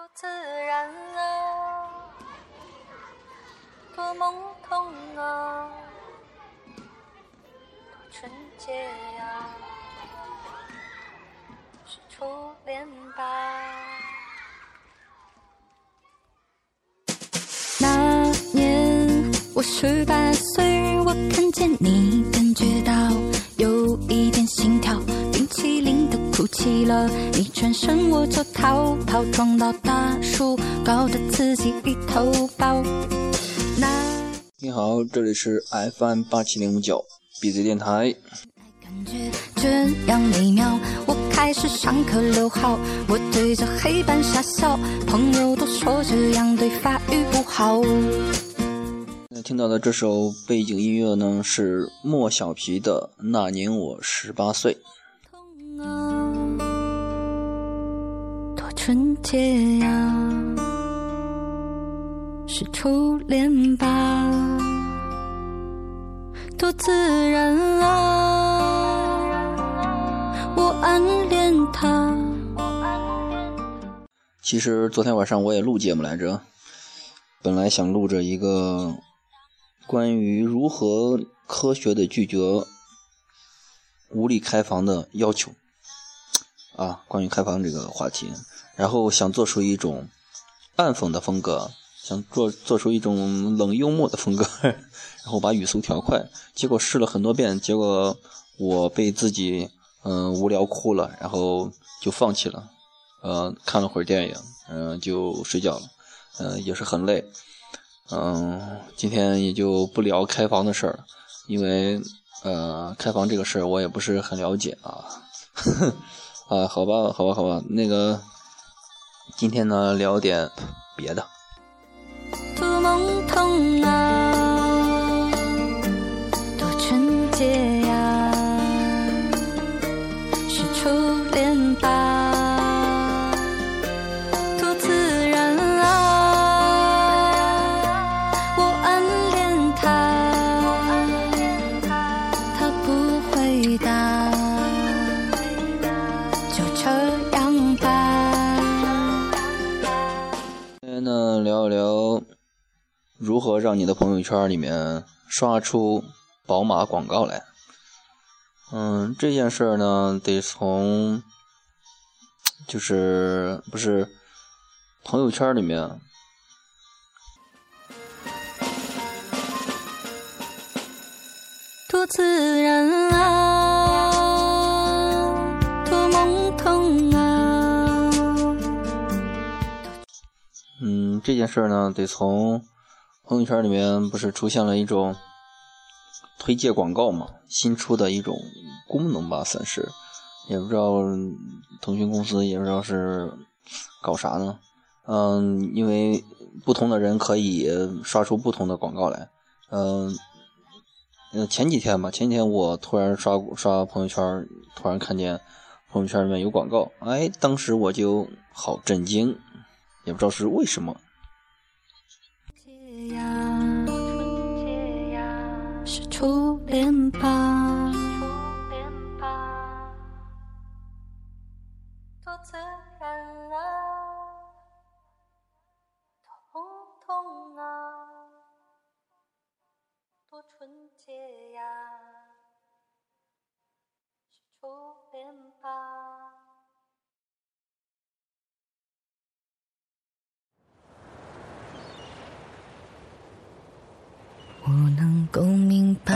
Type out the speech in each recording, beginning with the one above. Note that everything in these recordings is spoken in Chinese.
多自然啊，多懵懂啊，多纯洁呀，是初恋吧。那年我十八岁，我看见你，感觉到有一点心跳，哭泣了，你转身我就逃跑，撞到大树，搞得自己一头包。那你好，这里是 FM 八七零五九 BZ 电台。感觉这样美妙，我开始上课留号，我对着黑板傻笑，朋友都说这样对发育不好。那听到的这首背景音乐呢，是莫小皮的《那年我十八岁》。纯洁呀，是初恋吧，多自然啊，我暗恋他。其实昨天晚上我也录节目来着，本来想录着一个关于如何科学的拒绝无理开房的要求。啊，关于开房这个话题，然后想做出一种暗讽的风格，想做做出一种冷幽默的风格，然后把语速调快，结果试了很多遍，结果我被自己嗯、无聊哭了，然后就放弃了。呃，看了会儿电影，嗯、就睡觉了，嗯、也是很累，嗯、今天也就不聊开房的事儿了，因为呃，开房这个事儿我也不是很了解啊，啊，好吧，好吧，好吧，那个今天呢聊点别的，如何让你的朋友圈里面刷出宝马广告来。嗯，这件事儿呢，得从就是不是朋友圈里面，多自然啊，多懵懂啊。嗯，这件事儿呢，得从朋友圈里面不是出现了一种推荐广告嘛，新出的一种功能吧，算是，也不知道腾讯公司也不知道是搞啥呢。嗯，因为不同的人可以刷出不同的广告来。嗯，前几天吧，前几天我突然刷刷朋友圈，突然看见朋友圈里面有广告，哎，当时我就好震惊，也不知道是为什么。初恋吧？多自然啊，多懵懂啊，多纯洁呀，是初恋吧。我能够明白，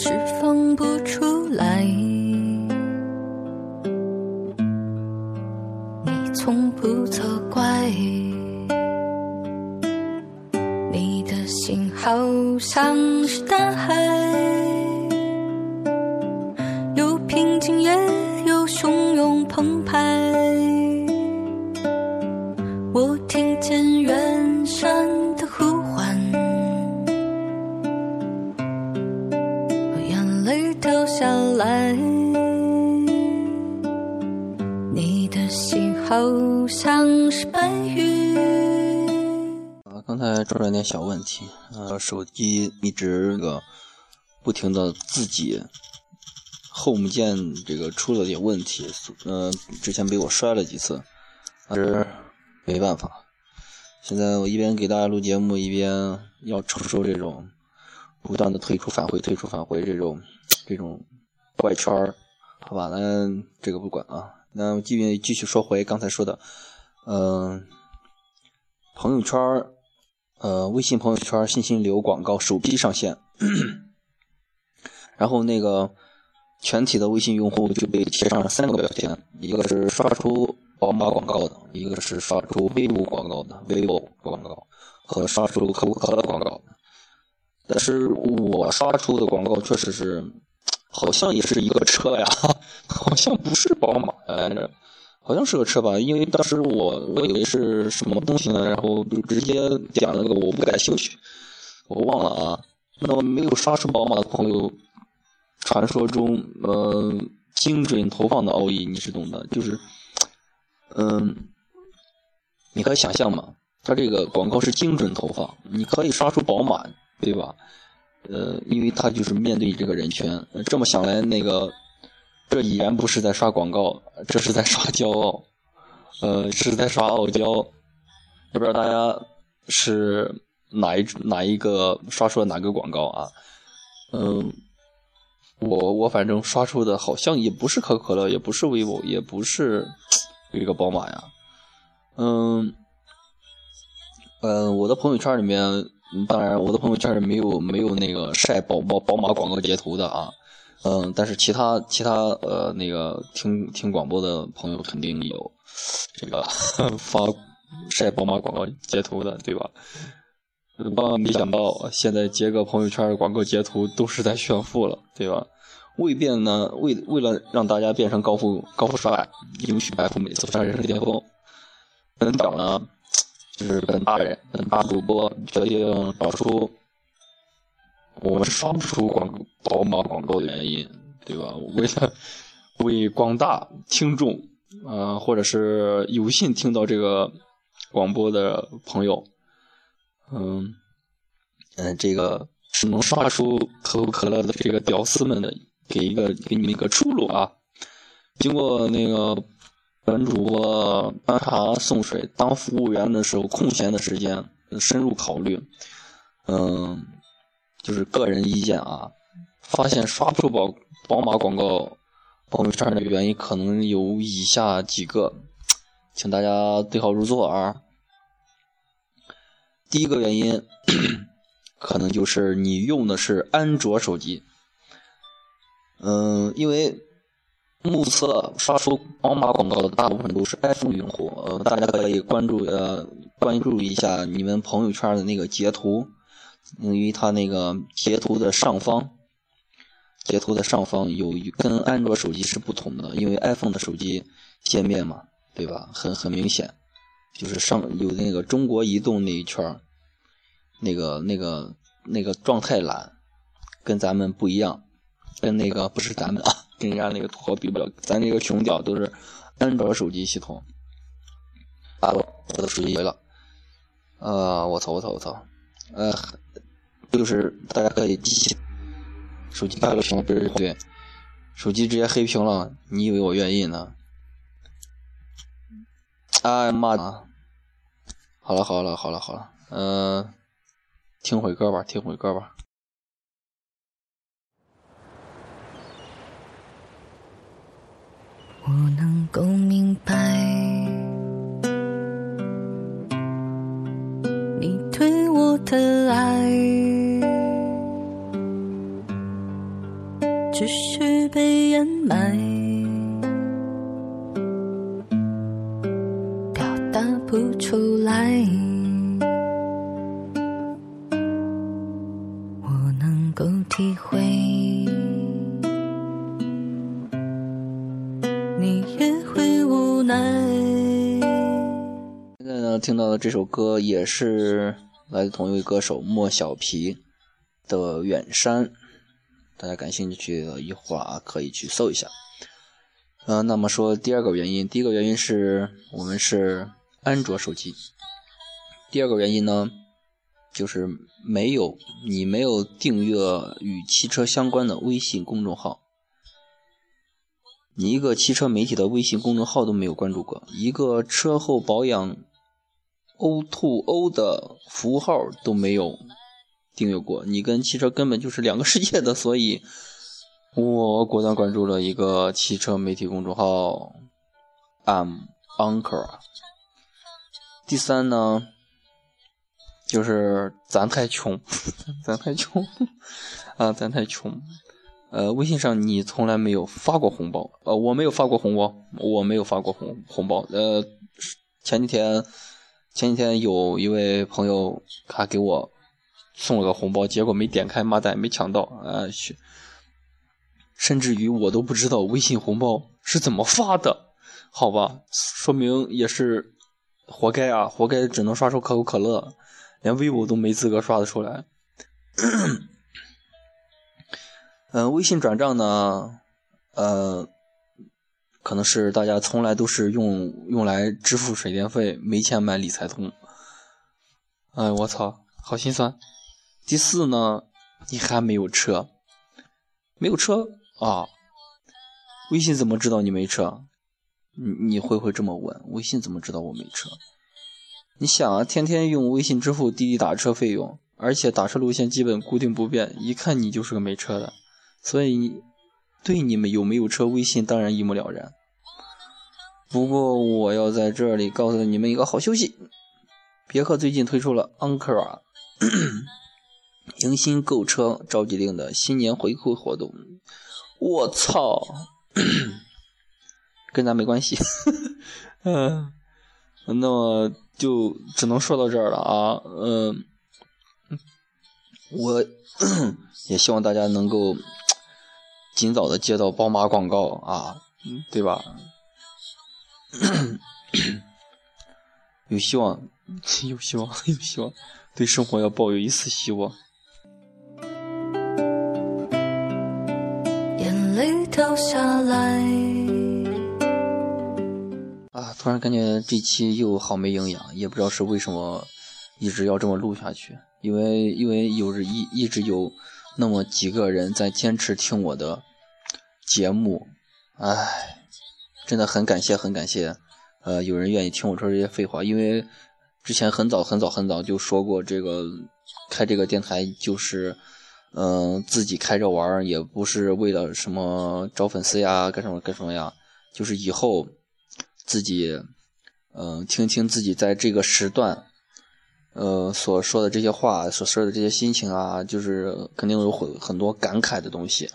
是放不出来。你从不责怪，你的心好像是你的心好像是白云。啊，刚才出了点小问题，呃，手机一直这个不停的自己 home 键这个出了点问题，呃，之前被我摔了几次，但是没办法。现在我一边给大家录节目，一边要承受这种不断的退出返回、退出返回这种这种怪圈儿，好吧？那这个不管啊。那继续继续说回刚才说的，嗯、朋友圈，呃，微信朋友圈信息流广告首批上线，然后那个全体的微信用户就被贴上了三个标签，一个是刷出宝马广告的，一个是刷出 vivo 广告的 vivo 广告和刷出可口可乐广告。但是我刷出的广告确实是，好像也是一个车呀，好像不是宝马来着，好像是个车吧？因为当时我我以为是什么东西呢，然后就直接点了个我不感兴趣，我忘了啊。那么没有刷出宝马的朋友，传说中呃精准投放的奥义你是懂的，就是嗯，你可以想象嘛，它这个广告是精准投放，你可以刷出宝马，对吧？呃，因为它就是面对这个人群，这么想来，那个这已然不是在刷广告，这是在刷骄傲，呃，是在刷傲娇。不知道大家是哪一哪一个刷出了哪个广告啊？嗯，我我反正刷出的好像也不是可口可乐，也不是 vivo，也不是这个宝马呀。嗯，呃，我的朋友圈里面，当然我的朋友圈里没有没有那个晒宝宝宝马广告截图的啊。嗯，但是其他其他呃那个听听广播的朋友肯定有这个 发晒宝马广告截图的，对吧？万万没想到，现在截个朋友圈广告截图都是在炫富了，对吧？为变呢，为为了让大家变成高富高富帅，迎娶白富美，走上人生巅峰，本岛呢，就是本大人本大主播决定找出我们刷不出广宝马广告的原因，对吧？为了为广大听众，呃，或者是有幸听到这个广播的朋友，嗯嗯，这个只能刷出可口可乐的这个屌丝们的，给一个给你们一个出路啊！经过那个本主播端茶送水当服务员的时候空闲的时间深入考虑，嗯，就是个人意见啊，发现刷不出宝宝马广告朋友圈的原因可能有以下几个，请大家对号入座啊。第一个原因，可能就是你用的是安卓手机。嗯，因为目测刷出宝马广告的大部分都是 iPhone 用户，呃，大家可以关注呃关注一下你们朋友圈的那个截图，因为它那个截图的上方，截图的上方有跟安卓手机是不同的，因为 iPhone 的手机界面嘛，对吧？很很明显。就是上有那个中国移动那一圈，那个那个那个状态栏跟咱们不一样，跟那个不是咱们啊，跟人家那个土豪比不了，咱这个穷屌都是安卓手机系统。啊，我的手机没了，啊，我操我操我操，呃，就是大家可以机器手机开了屏对，手机直接黑屏了，你以为我愿意呢？哎妈的！好了好了好了好了，嗯、听会歌吧，听会歌吧。我能够明白，的爱，只是被掩埋，表达不出来。我能够体会。你也会无奈。现在呢，听到的这首歌也是来自同一位歌手莫小皮的《远山》。大家感兴趣的一会儿，可以去搜一下。嗯、那么说第二个原因，第一个原因是我们是安卓手机，第二个原因呢，就是没有你没有订阅与汽车相关的微信公众号，你一个汽车媒体的微信公众号都没有关注过，一个车后保养 O to O 的服务号都没有订阅过，你跟汽车根本就是两个世界的，所以我果断关注了一个汽车媒体公众号 I'm Anchor。第三呢，就是咱太穷，咱太穷 啊，咱太穷。呃，微信上你从来没有发过红包，呃，我没有发过红包，我没有发过红红包。呃，前几天前几天有一位朋友他给我送了个红包，结果没点开，妈蛋，没抢到啊！去，甚至于我都不知道微信红包是怎么发的，好吧？说明也是活该啊，活该只能刷出可口可乐，连 vivo 都没资格刷得出来。嗯、微信转账呢，呃，可能是大家从来都是用用来支付水电费，没钱买理财通。哎，我操，好心酸。第四呢，你还没有车，没有车啊？微信怎么知道你没车？你你会不会这么问？微信怎么知道我没车？你想啊，天天用微信支付滴滴打车费用，而且打车路线基本固定不变，一看你就是个没车的，所以你对你们有没有车，微信当然一目了然。不过我要在这里告诉你们一个好消息，别克最近推出了 Ankara 迎新购车召集令的新年回馈活动。我操，跟咱没关系。嗯，那么就只能说到这儿了啊。嗯，我 也希望大家能够尽早的接到宝马广告啊，对吧？有希望，有希望，有希望，对生活要抱有一丝希望。眼泪掉下来。啊，突然感觉这期又好没营养，也不知道是为什么一直要这么录下去。因为因为有着一一直有那么几个人在坚持听我的节目，唉，真的很感谢很感谢，呃，有人愿意听我说这些废话。因为之前很早很早很早就说过，这个开这个电台就是，嗯、自己开着玩儿，也不是为了什么找粉丝呀，干什么干什么呀，就是以后。自己，嗯、听听自己在这个时段，呃，所说的这些话，所说的这些心情啊，就是肯定有很很多感慨的东西，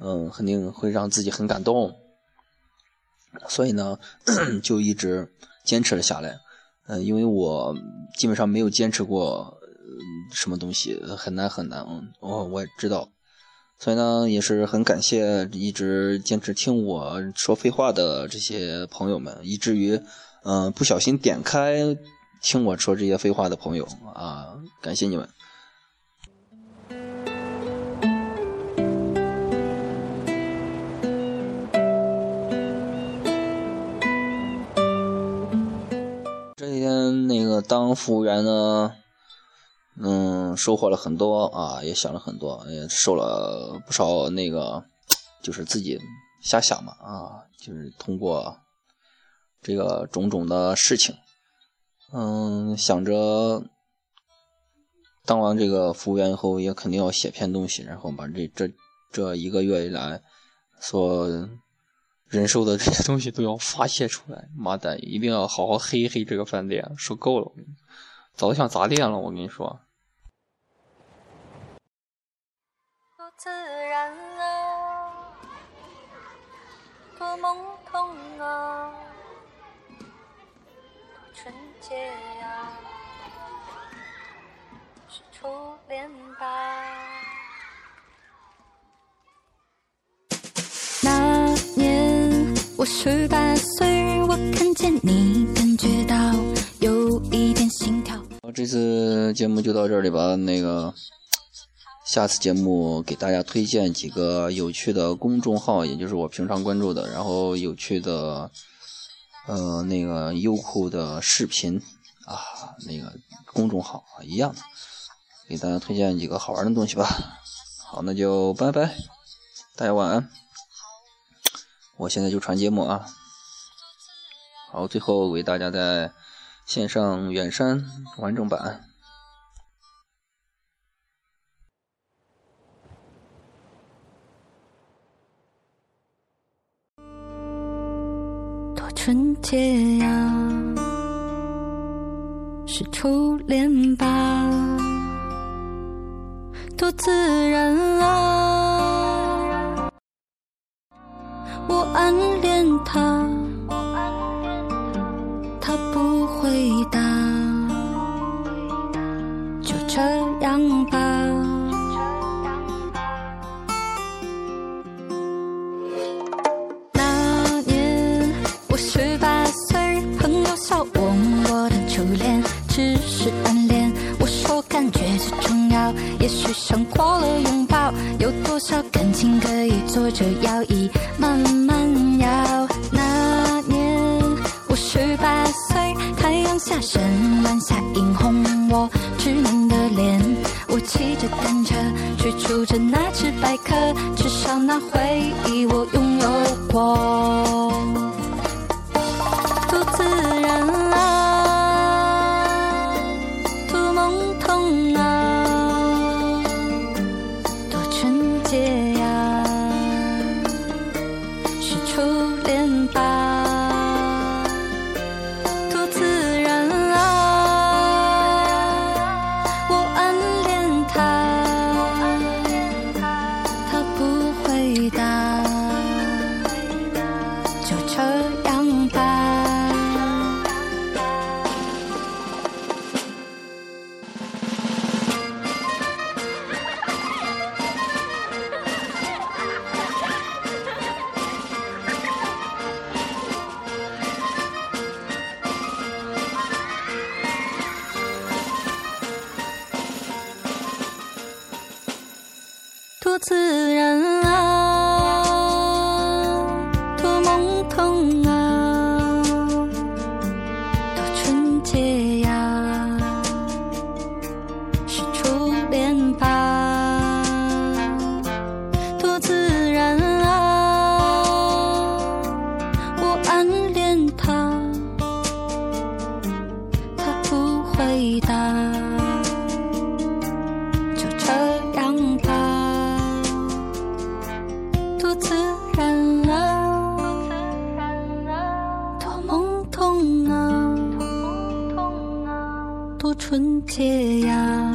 嗯、肯定会让自己很感动，所以呢，就一直坚持了下来，嗯、因为我基本上没有坚持过、什么东西，很难很难，我我也知道。所以呢，也是很感谢一直坚持听我说废话的这些朋友们，以至于，嗯、不小心点开听我说这些废话的朋友啊，感谢你们。当服务员呢，嗯，收获了很多啊，也想了很多，也受了不少那个，就是自己瞎想嘛啊，就是通过这个种种的事情，嗯，想着当完这个服务员以后，也肯定要写篇东西，然后把这这这一个月以来所忍受的这些东西都要发泄出来。妈蛋，一定要好好黑一黑这个饭店，受够了，早想砸店了，我跟你说。自然啊，多懵懂啊，纯洁呀、是初恋吧。我十八岁，我看见你，感觉到有一点心跳。这次节目就到这里吧。那个下次节目给大家推荐几个有趣的公众号，也就是我平常关注的，然后有趣的，呃，那个优酷的视频啊，那个公众号啊，一样的，给大家推荐几个好玩的东西吧。好，那就拜拜，大家晚安。我现在就传节目啊。好，最后为大家在线上远山完整版。多纯洁呀，是初恋吧？多自然啊，暗恋他，他不回答，就这样吧。那年我十八岁，朋友笑问我的初恋只是暗恋。我说感觉最重要，也许胜过了拥有多少感情可以坐着摇椅慢慢摇？那年我十八岁，太阳下山，晚霞映红我稚嫩的脸。我骑着单车去触着那只白鸽，至少那回忆我拥有过。多自然啊，多自然啊，多懵懂啊，多纯洁呀，